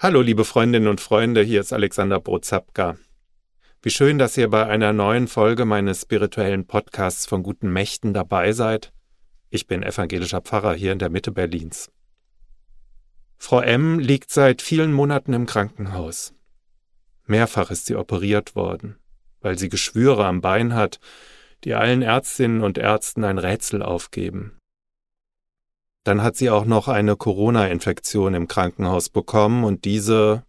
Hallo, liebe Freundinnen und Freunde, hier ist Alexander Brozapka. Wie schön, dass ihr bei einer neuen Folge meines spirituellen Podcasts von guten Mächten dabei seid. Ich bin evangelischer Pfarrer hier in der Mitte Berlins. Frau M liegt seit vielen Monaten im Krankenhaus. Mehrfach ist sie operiert worden, weil sie Geschwüre am Bein hat, die allen Ärztinnen und Ärzten ein Rätsel aufgeben. Dann hat sie auch noch eine Corona-Infektion im Krankenhaus bekommen und diese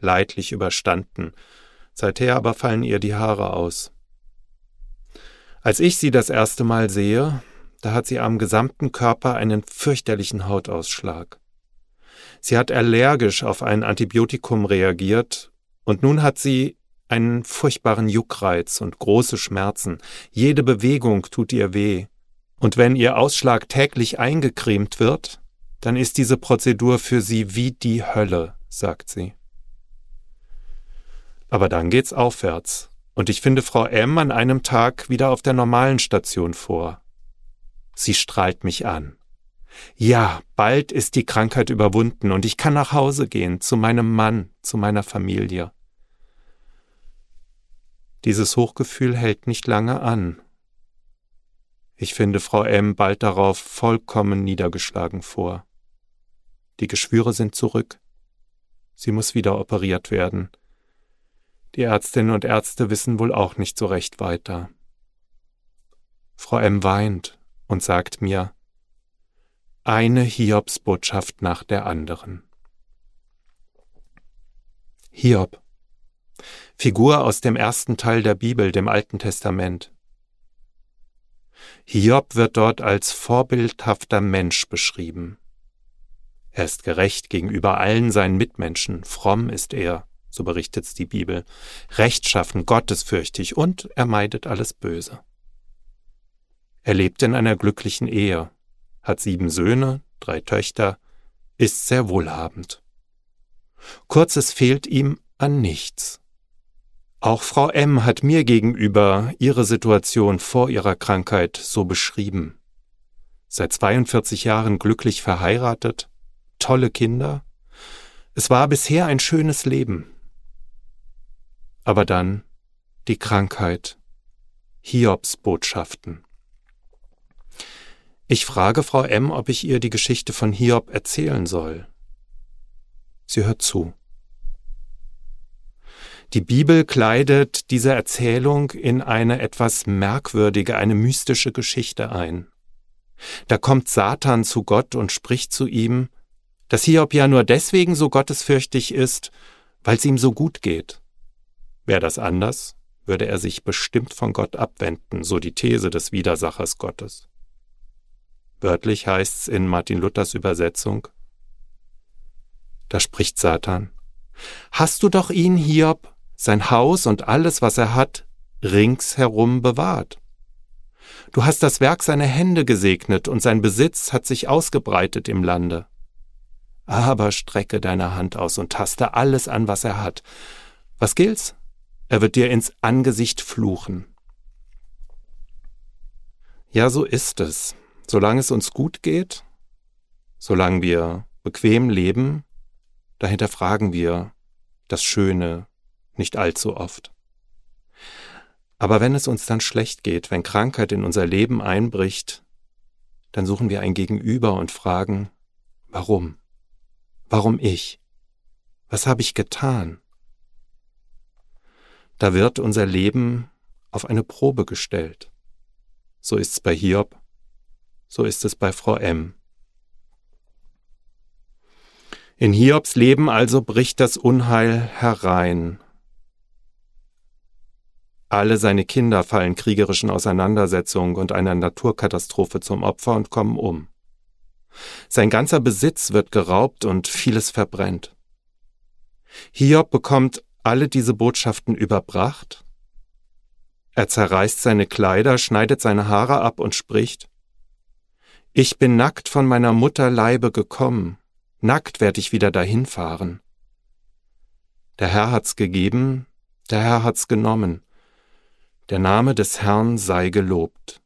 leidlich überstanden. Seither aber fallen ihr die Haare aus. Als ich sie das erste Mal sehe, da hat sie am gesamten Körper einen fürchterlichen Hautausschlag. Sie hat allergisch auf ein Antibiotikum reagiert und nun hat sie einen furchtbaren Juckreiz und große Schmerzen. Jede Bewegung tut ihr weh. Und wenn ihr Ausschlag täglich eingecremt wird, dann ist diese Prozedur für sie wie die Hölle, sagt sie. Aber dann geht's aufwärts, und ich finde Frau M an einem Tag wieder auf der normalen Station vor. Sie strahlt mich an. Ja, bald ist die Krankheit überwunden und ich kann nach Hause gehen, zu meinem Mann, zu meiner Familie. Dieses Hochgefühl hält nicht lange an, ich finde Frau M. bald darauf vollkommen niedergeschlagen vor. Die Geschwüre sind zurück. Sie muss wieder operiert werden. Die Ärztinnen und Ärzte wissen wohl auch nicht so recht weiter. Frau M. weint und sagt mir, eine Hiobsbotschaft nach der anderen. Hiob. Figur aus dem ersten Teil der Bibel, dem Alten Testament. Hiob wird dort als vorbildhafter Mensch beschrieben. Er ist gerecht gegenüber allen seinen Mitmenschen, fromm ist er, so berichtet die Bibel, rechtschaffen, gottesfürchtig und er meidet alles Böse. Er lebt in einer glücklichen Ehe, hat sieben Söhne, drei Töchter, ist sehr wohlhabend. Kurz es fehlt ihm an nichts. Auch Frau M hat mir gegenüber ihre Situation vor ihrer Krankheit so beschrieben. Seit 42 Jahren glücklich verheiratet, tolle Kinder. Es war bisher ein schönes Leben. Aber dann die Krankheit, Hiobs Botschaften. Ich frage Frau M, ob ich ihr die Geschichte von Hiob erzählen soll. Sie hört zu. Die Bibel kleidet diese Erzählung in eine etwas merkwürdige, eine mystische Geschichte ein. Da kommt Satan zu Gott und spricht zu ihm, dass Hiob ja nur deswegen so gottesfürchtig ist, weil es ihm so gut geht. Wäre das anders, würde er sich bestimmt von Gott abwenden, so die These des Widersachers Gottes. Wörtlich heißt's in Martin Luthers Übersetzung, da spricht Satan, Hast du doch ihn, Hiob, sein Haus und alles, was er hat, ringsherum bewahrt. Du hast das Werk seiner Hände gesegnet und sein Besitz hat sich ausgebreitet im Lande. Aber strecke deine Hand aus und taste alles an, was er hat. Was gilt's? Er wird dir ins Angesicht fluchen. Ja, so ist es. Solange es uns gut geht, solange wir bequem leben, dahinter fragen wir das Schöne, nicht allzu oft. Aber wenn es uns dann schlecht geht, wenn Krankheit in unser Leben einbricht, dann suchen wir ein Gegenüber und fragen, warum? Warum ich? Was habe ich getan? Da wird unser Leben auf eine Probe gestellt. So ist's bei Hiob, so ist es bei Frau M. In Hiobs Leben also bricht das Unheil herein, alle seine Kinder fallen kriegerischen Auseinandersetzungen und einer Naturkatastrophe zum Opfer und kommen um. Sein ganzer Besitz wird geraubt und vieles verbrennt. Hiob bekommt alle diese Botschaften überbracht. Er zerreißt seine Kleider, schneidet seine Haare ab und spricht Ich bin nackt von meiner Mutter Leibe gekommen, nackt werd ich wieder dahin fahren. Der Herr hat's gegeben, der Herr hat's genommen. Der Name des Herrn sei gelobt.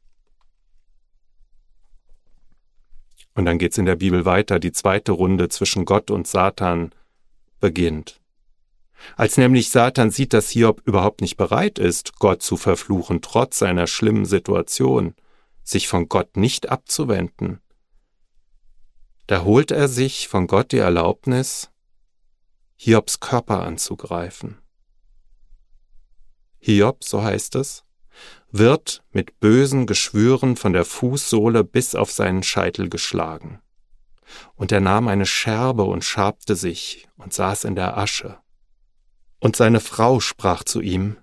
Und dann geht's in der Bibel weiter, die zweite Runde zwischen Gott und Satan beginnt. Als nämlich Satan sieht, dass Hiob überhaupt nicht bereit ist, Gott zu verfluchen, trotz seiner schlimmen Situation, sich von Gott nicht abzuwenden, da holt er sich von Gott die Erlaubnis, Hiobs Körper anzugreifen. Hiob, so heißt es, wird mit bösen Geschwüren von der Fußsohle bis auf seinen Scheitel geschlagen. Und er nahm eine Scherbe und schabte sich und saß in der Asche. Und seine Frau sprach zu ihm,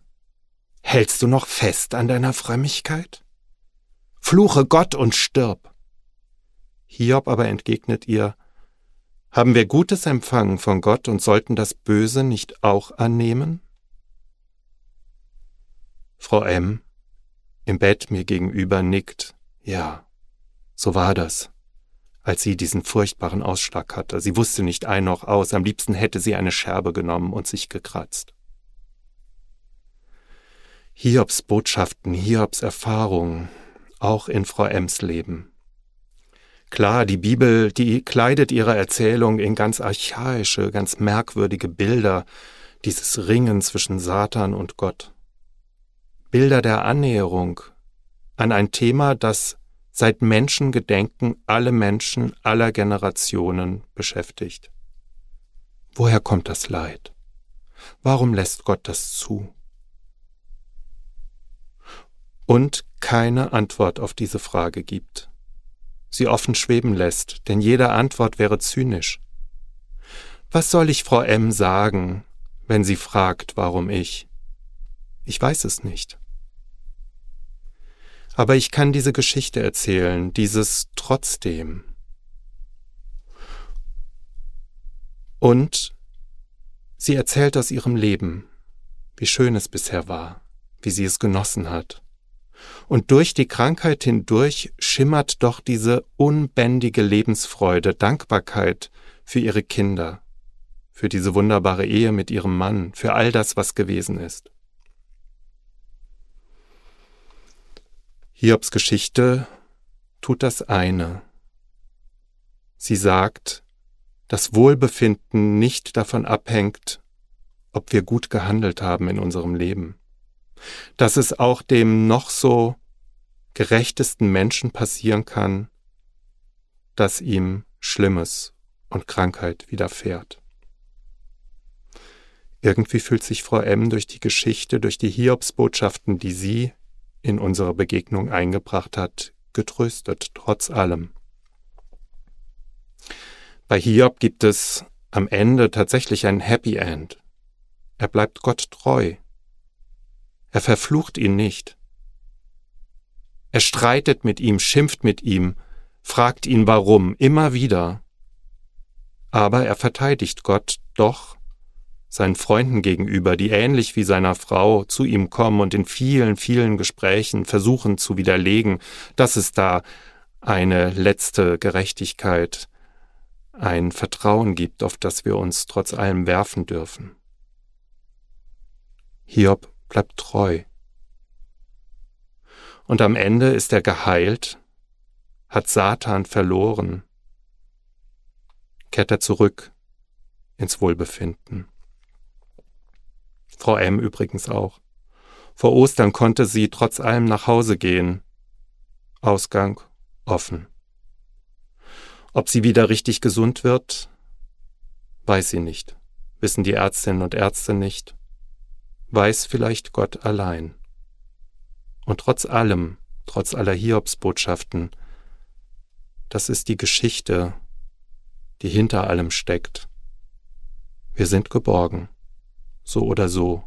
Hältst du noch fest an deiner Frömmigkeit? Fluche Gott und stirb. Hiob aber entgegnet ihr, Haben wir Gutes empfangen von Gott und sollten das Böse nicht auch annehmen? Frau M. im Bett mir gegenüber nickt, ja, so war das, als sie diesen furchtbaren Ausschlag hatte. Sie wusste nicht ein noch aus, am liebsten hätte sie eine Scherbe genommen und sich gekratzt. Hiobs Botschaften, Hiobs Erfahrungen, auch in Frau Ems Leben. Klar, die Bibel, die kleidet ihre Erzählung in ganz archaische, ganz merkwürdige Bilder, dieses Ringen zwischen Satan und Gott. Bilder der Annäherung an ein Thema, das seit Menschengedenken alle Menschen aller Generationen beschäftigt. Woher kommt das Leid? Warum lässt Gott das zu? Und keine Antwort auf diese Frage gibt, sie offen schweben lässt, denn jede Antwort wäre zynisch. Was soll ich Frau M sagen, wenn sie fragt, warum ich? Ich weiß es nicht. Aber ich kann diese Geschichte erzählen, dieses trotzdem. Und sie erzählt aus ihrem Leben, wie schön es bisher war, wie sie es genossen hat. Und durch die Krankheit hindurch schimmert doch diese unbändige Lebensfreude, Dankbarkeit für ihre Kinder, für diese wunderbare Ehe mit ihrem Mann, für all das, was gewesen ist. Hiobs Geschichte tut das eine. Sie sagt, dass Wohlbefinden nicht davon abhängt, ob wir gut gehandelt haben in unserem Leben. Dass es auch dem noch so gerechtesten Menschen passieren kann, dass ihm Schlimmes und Krankheit widerfährt. Irgendwie fühlt sich Frau M durch die Geschichte, durch die Hiobsbotschaften, die sie in unsere Begegnung eingebracht hat, getröstet, trotz allem. Bei Hiob gibt es am Ende tatsächlich ein Happy End. Er bleibt Gott treu. Er verflucht ihn nicht. Er streitet mit ihm, schimpft mit ihm, fragt ihn warum, immer wieder. Aber er verteidigt Gott doch seinen Freunden gegenüber, die ähnlich wie seiner Frau zu ihm kommen und in vielen, vielen Gesprächen versuchen zu widerlegen, dass es da eine letzte Gerechtigkeit, ein Vertrauen gibt, auf das wir uns trotz allem werfen dürfen. Hiob bleibt treu. Und am Ende ist er geheilt, hat Satan verloren, kehrt er zurück ins Wohlbefinden. Frau M übrigens auch. Vor Ostern konnte sie trotz allem nach Hause gehen. Ausgang offen. Ob sie wieder richtig gesund wird, weiß sie nicht, wissen die Ärztinnen und Ärzte nicht, weiß vielleicht Gott allein. Und trotz allem, trotz aller Hiobsbotschaften, das ist die Geschichte, die hinter allem steckt. Wir sind geborgen so oder so,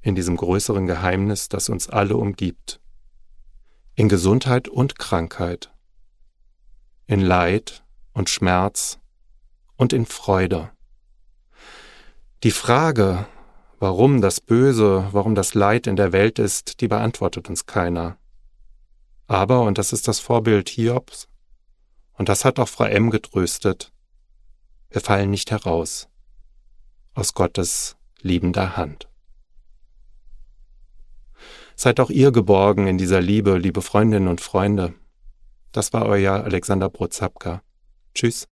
in diesem größeren Geheimnis, das uns alle umgibt, in Gesundheit und Krankheit, in Leid und Schmerz und in Freude. Die Frage, warum das Böse, warum das Leid in der Welt ist, die beantwortet uns keiner. Aber, und das ist das Vorbild Hiobs, und das hat auch Frau M getröstet, wir fallen nicht heraus aus Gottes liebender Hand. Seid auch ihr geborgen in dieser Liebe, liebe Freundinnen und Freunde. Das war euer Alexander Brozapka. Tschüss.